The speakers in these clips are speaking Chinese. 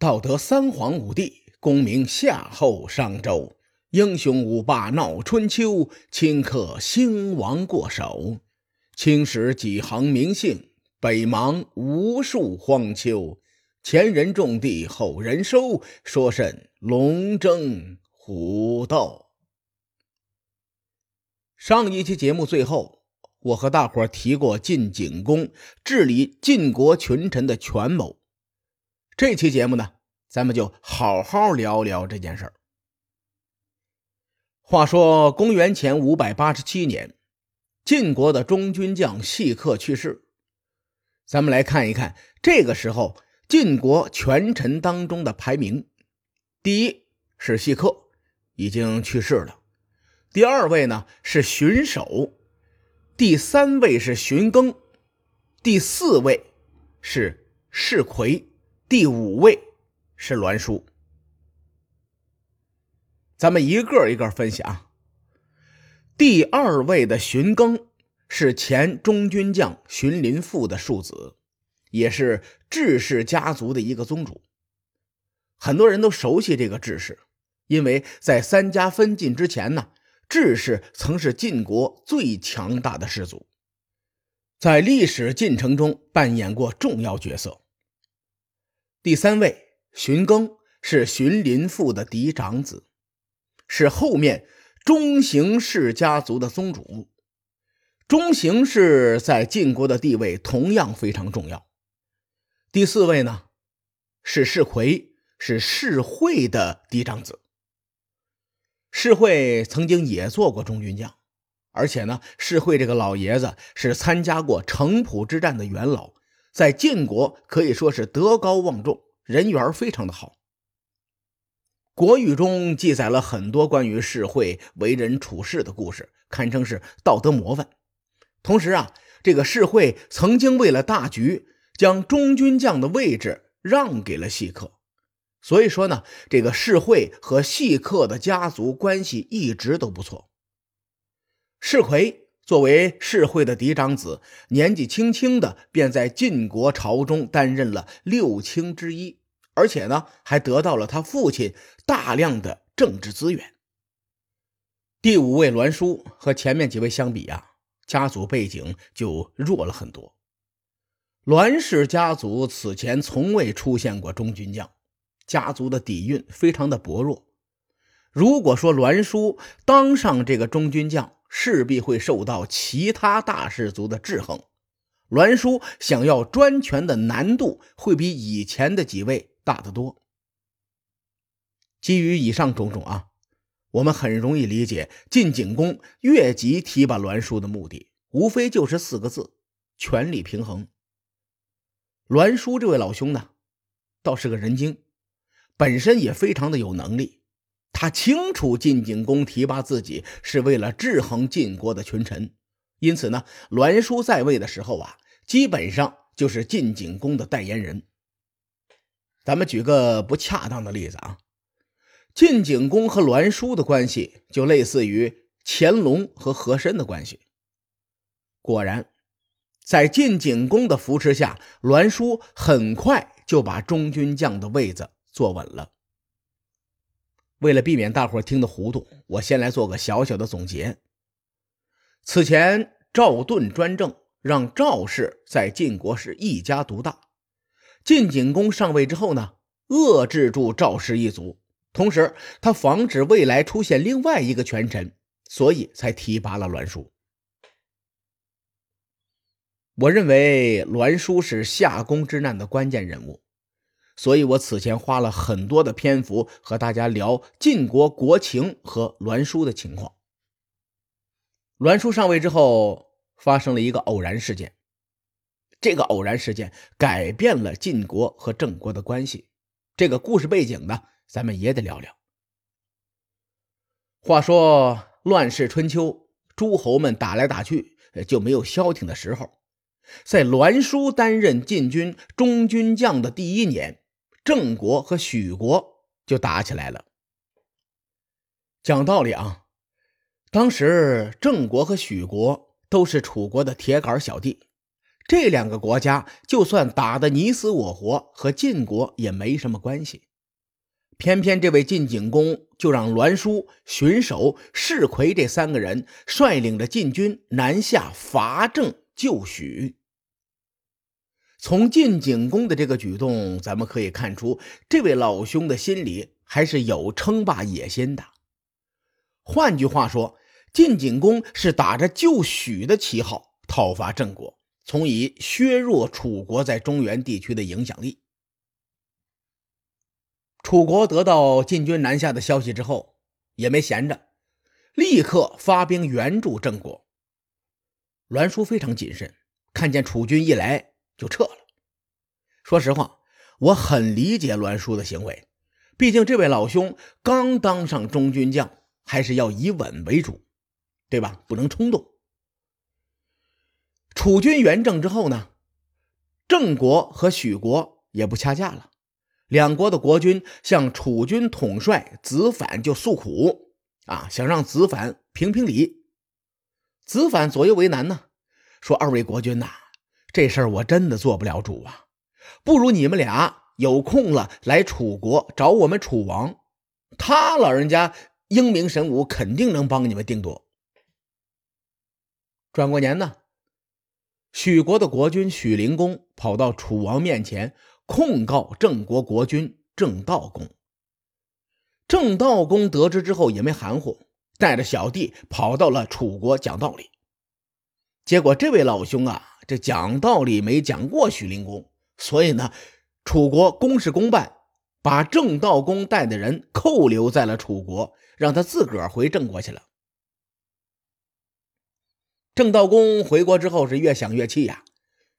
道德三皇五帝，功名夏后商周，英雄五霸闹春秋，顷刻兴亡过手。青史几行名姓，北邙无数荒丘。前人种地，后人收，说甚龙争虎斗？上一期节目最后，我和大伙提过晋景公治理晋国群臣的权谋。这期节目呢，咱们就好好聊聊这件事儿。话说公元前五百八十七年，晋国的中军将细克去世。咱们来看一看，这个时候晋国权臣当中的排名：第一是细克，已经去世了；第二位呢是荀守；第三位是荀庚；第四位是士魁。第五位是栾书，咱们一个一个分析啊。第二位的荀庚是前中军将荀林父的庶子，也是智氏家族的一个宗主。很多人都熟悉这个智氏，因为在三家分晋之前呢，智氏曾是晋国最强大的氏族，在历史进程中扮演过重要角色。第三位荀庚是荀林父的嫡长子，是后面中行氏家族的宗主。中行氏在晋国的地位同样非常重要。第四位呢是士魁，是士会的嫡长子。士会曾经也做过中军将，而且呢，士会这个老爷子是参加过城濮之战的元老。在晋国可以说是德高望重，人缘非常的好。国语中记载了很多关于士会为人处事的故事，堪称是道德模范。同时啊，这个士会曾经为了大局，将中军将的位置让给了细客。所以说呢，这个士会和细客的家族关系一直都不错。士魁。作为世会的嫡长子，年纪轻轻的便在晋国朝中担任了六卿之一，而且呢，还得到了他父亲大量的政治资源。第五位栾书和前面几位相比啊，家族背景就弱了很多。栾氏家族此前从未出现过中军将，家族的底蕴非常的薄弱。如果说栾书当上这个中军将，势必会受到其他大氏族的制衡，栾书想要专权的难度会比以前的几位大得多。基于以上种种啊，我们很容易理解晋景公越级提拔栾书的目的，无非就是四个字：权力平衡。栾书这位老兄呢，倒是个人精，本身也非常的有能力。他清楚晋景公提拔自己是为了制衡晋国的群臣，因此呢，栾书在位的时候啊，基本上就是晋景公的代言人。咱们举个不恰当的例子啊，晋景公和栾书的关系就类似于乾隆和和珅的关系。果然，在晋景公的扶持下，栾书很快就把中军将的位子坐稳了。为了避免大伙听得糊涂，我先来做个小小的总结。此前赵盾专政，让赵氏在晋国是一家独大。晋景公上位之后呢，遏制住赵氏一族，同时他防止未来出现另外一个权臣，所以才提拔了栾书。我认为栾书是夏宫之难的关键人物。所以，我此前花了很多的篇幅和大家聊晋国国情和栾书的情况。栾书上位之后，发生了一个偶然事件，这个偶然事件改变了晋国和郑国的关系。这个故事背景呢，咱们也得聊聊。话说乱世春秋，诸侯们打来打去，就没有消停的时候。在栾书担任晋军中军将的第一年。郑国和许国就打起来了。讲道理啊，当时郑国和许国都是楚国的铁杆小弟，这两个国家就算打得你死我活，和晋国也没什么关系。偏偏这位晋景公就让栾书、荀守、士魁这三个人率领着晋军南下伐郑救许。从晋景公的这个举动，咱们可以看出，这位老兄的心里还是有称霸野心的。换句话说，晋景公是打着救许的旗号讨伐郑国。从以削弱楚国在中原地区的影响力。楚国得到晋军南下的消息之后，也没闲着，立刻发兵援助郑国。栾书非常谨慎，看见楚军一来就撤了。说实话，我很理解栾书的行为，毕竟这位老兄刚当上中军将，还是要以稳为主，对吧？不能冲动。楚军援郑之后呢，郑国和许国也不掐架了，两国的国君向楚军统帅子反就诉苦啊，想让子反评评理。子反左右为难呢，说：“二位国君呐，这事儿我真的做不了主啊，不如你们俩有空了来楚国找我们楚王，他老人家英明神武，肯定能帮你们定夺。”转过年呢。许国的国君许灵公跑到楚王面前控告郑国国君郑悼公。郑悼公得知之后也没含糊，带着小弟跑到了楚国讲道理。结果这位老兄啊，这讲道理没讲过许灵公，所以呢，楚国公事公办，把郑悼公带的人扣留在了楚国，让他自个儿回郑国去了。郑道公回国之后是越想越气呀，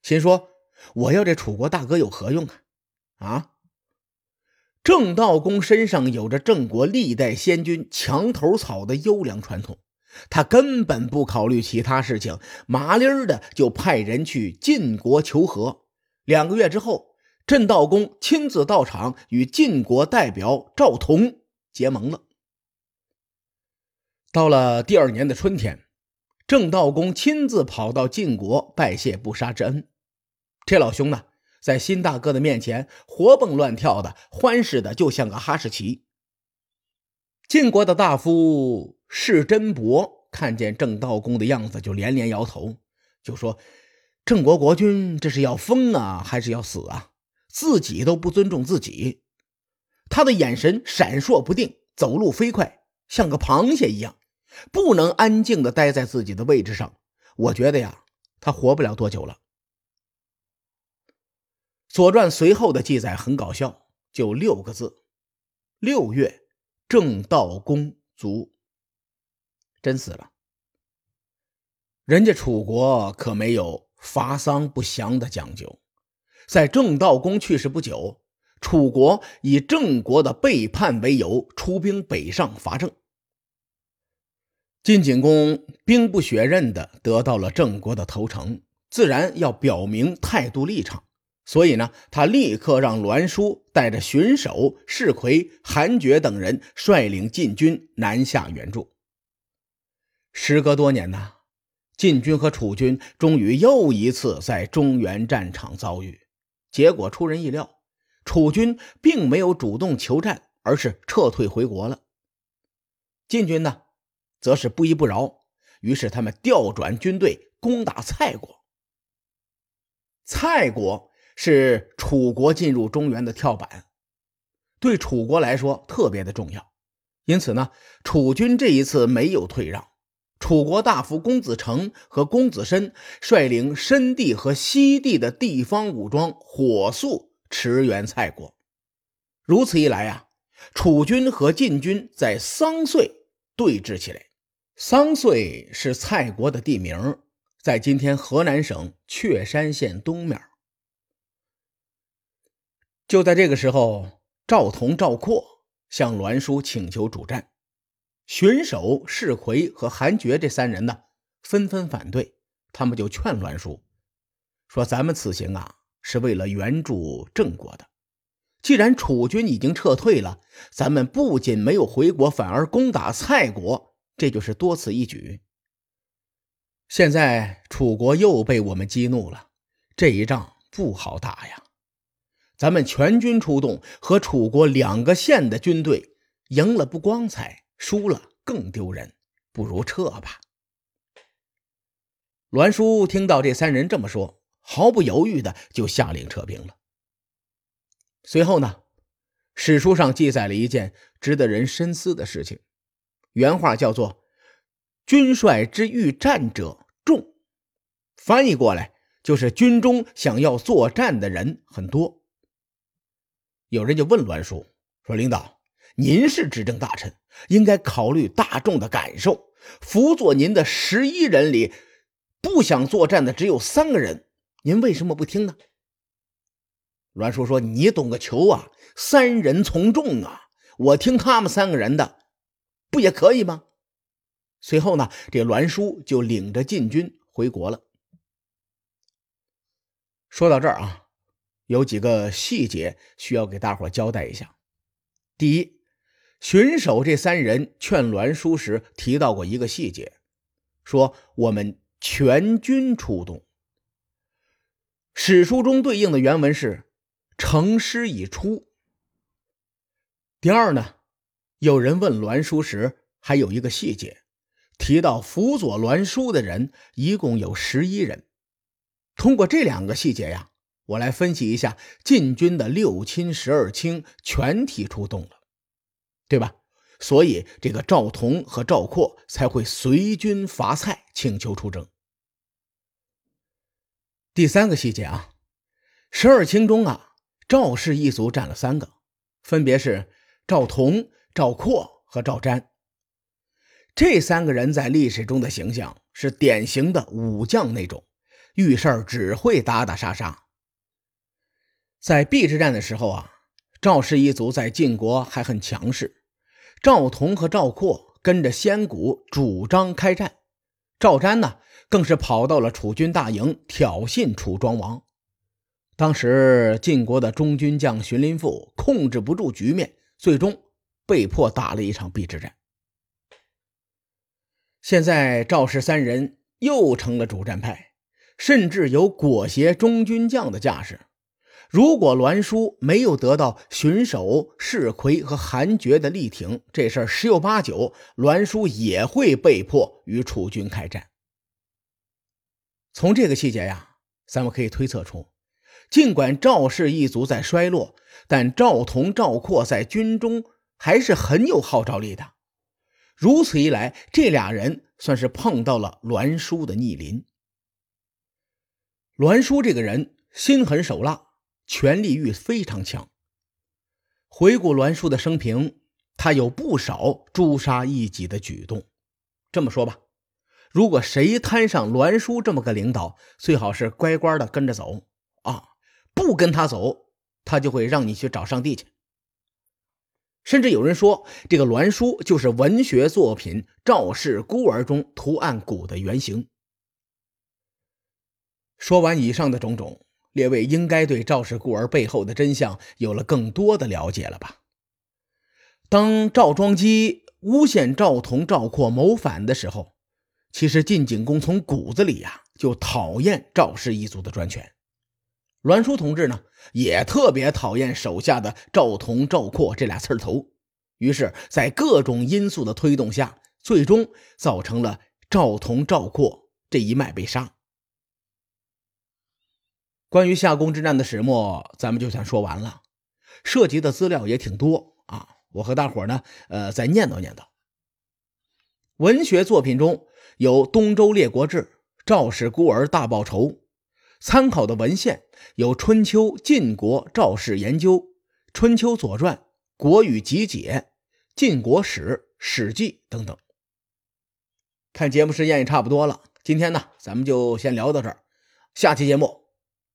心说：“我要这楚国大哥有何用啊？”啊！郑道公身上有着郑国历代先君墙头草的优良传统，他根本不考虑其他事情，麻利儿的就派人去晋国求和。两个月之后，郑道公亲自到场，与晋国代表赵同结盟了。到了第二年的春天。郑道公亲自跑到晋国拜谢不杀之恩，这老兄呢，在新大哥的面前活蹦乱跳的，欢实的就像个哈士奇。晋国的大夫士真伯看见郑道公的样子，就连连摇头，就说：“郑国国君这是要疯啊，还是要死啊？自己都不尊重自己。”他的眼神闪烁不定，走路飞快，像个螃蟹一样。不能安静的待在自己的位置上，我觉得呀，他活不了多久了。《左传》随后的记载很搞笑，就六个字：“六月，郑道公卒。”真死了。人家楚国可没有伐丧不祥的讲究，在郑道公去世不久，楚国以郑国的背叛为由，出兵北上伐郑。晋景公兵不血刃的得到了郑国的投诚，自然要表明态度立场。所以呢，他立刻让栾书带着荀守、士魁、韩厥等人率领晋军南下援助。时隔多年呐，晋军和楚军终于又一次在中原战场遭遇，结果出人意料，楚军并没有主动求战，而是撤退回国了。晋军呢？则是不依不饶，于是他们调转军队攻打蔡国。蔡国是楚国进入中原的跳板，对楚国来说特别的重要。因此呢，楚军这一次没有退让。楚国大夫公子成和公子申率领申地和西地的地方武装，火速驰援蔡国。如此一来呀，楚军和晋军在桑穗对峙起来。桑穗是蔡国的地名，在今天河南省确山县东面。就在这个时候，赵同、赵括向栾书请求主战，荀守、士魁和韩厥这三人呢，纷纷反对。他们就劝栾书说：“咱们此行啊，是为了援助郑国的。既然楚军已经撤退了，咱们不仅没有回国，反而攻打蔡国。”这就是多此一举。现在楚国又被我们激怒了，这一仗不好打呀。咱们全军出动，和楚国两个县的军队赢了不光彩，输了更丢人，不如撤吧。栾书听到这三人这么说，毫不犹豫的就下令撤兵了。随后呢，史书上记载了一件值得人深思的事情，原话叫做“军帅之欲战者众”，翻译过来就是军中想要作战的人很多。有人就问栾书说：“领导，您是执政大臣，应该考虑大众的感受。辅佐您的十一人里，不想作战的只有三个人，您为什么不听呢？”栾书说：“你懂个球啊！三人从众啊！我听他们三个人的，不也可以吗？”随后呢，这栾书就领着禁军回国了。说到这儿啊。有几个细节需要给大伙交代一下。第一，巡守这三人劝栾书时提到过一个细节，说我们全军出动。史书中对应的原文是“成师已出”。第二呢，有人问栾书时还有一个细节，提到辅佐栾书的人一共有十一人。通过这两个细节呀。我来分析一下晋军的六亲十二卿全体出动了，对吧？所以这个赵同和赵括才会随军伐蔡，请求出征。第三个细节啊，十二卿中啊，赵氏一族占了三个，分别是赵同、赵括和赵瞻。这三个人在历史中的形象是典型的武将那种，遇事儿只会打打杀杀。在邲之战的时候啊，赵氏一族在晋国还很强势。赵同和赵括跟着先谷主张开战，赵瞻呢更是跑到了楚军大营挑衅楚庄王。当时晋国的中军将荀林父控制不住局面，最终被迫打了一场邲之战。现在赵氏三人又成了主战派，甚至有裹挟中军将的架势。如果栾书没有得到荀守、士魁和韩厥的力挺，这事儿十有八九，栾书也会被迫与楚军开战。从这个细节呀，咱们可以推测出，尽管赵氏一族在衰落，但赵同、赵括在军中还是很有号召力的。如此一来，这俩人算是碰到了栾书的逆鳞。栾书这个人心狠手辣。权力欲非常强。回顾栾书的生平，他有不少诛杀异己的举动。这么说吧，如果谁摊上栾书这么个领导，最好是乖乖的跟着走啊！不跟他走，他就会让你去找上帝去。甚至有人说，这个栾书就是文学作品《赵氏孤儿》中图案谷的原型。说完以上的种种。列位应该对赵氏孤儿背后的真相有了更多的了解了吧？当赵庄基诬陷赵同、赵括谋反的时候，其实晋景公从骨子里呀就讨厌赵氏一族的专权。栾书同志呢也特别讨厌手下的赵同、赵括这俩刺头，于是，在各种因素的推动下，最终造成了赵同、赵括这一脉被杀。关于夏宫之战的始末，咱们就算说完了，涉及的资料也挺多啊。我和大伙呢，呃，再念叨念叨。文学作品中有《东周列国志》《赵氏孤儿大报仇》，参考的文献有《春秋晋国赵氏研究》《春秋左传》《国语集解》《晋国史》《史记》等等。看节目时间也差不多了，今天呢，咱们就先聊到这儿，下期节目。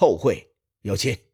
后会有期。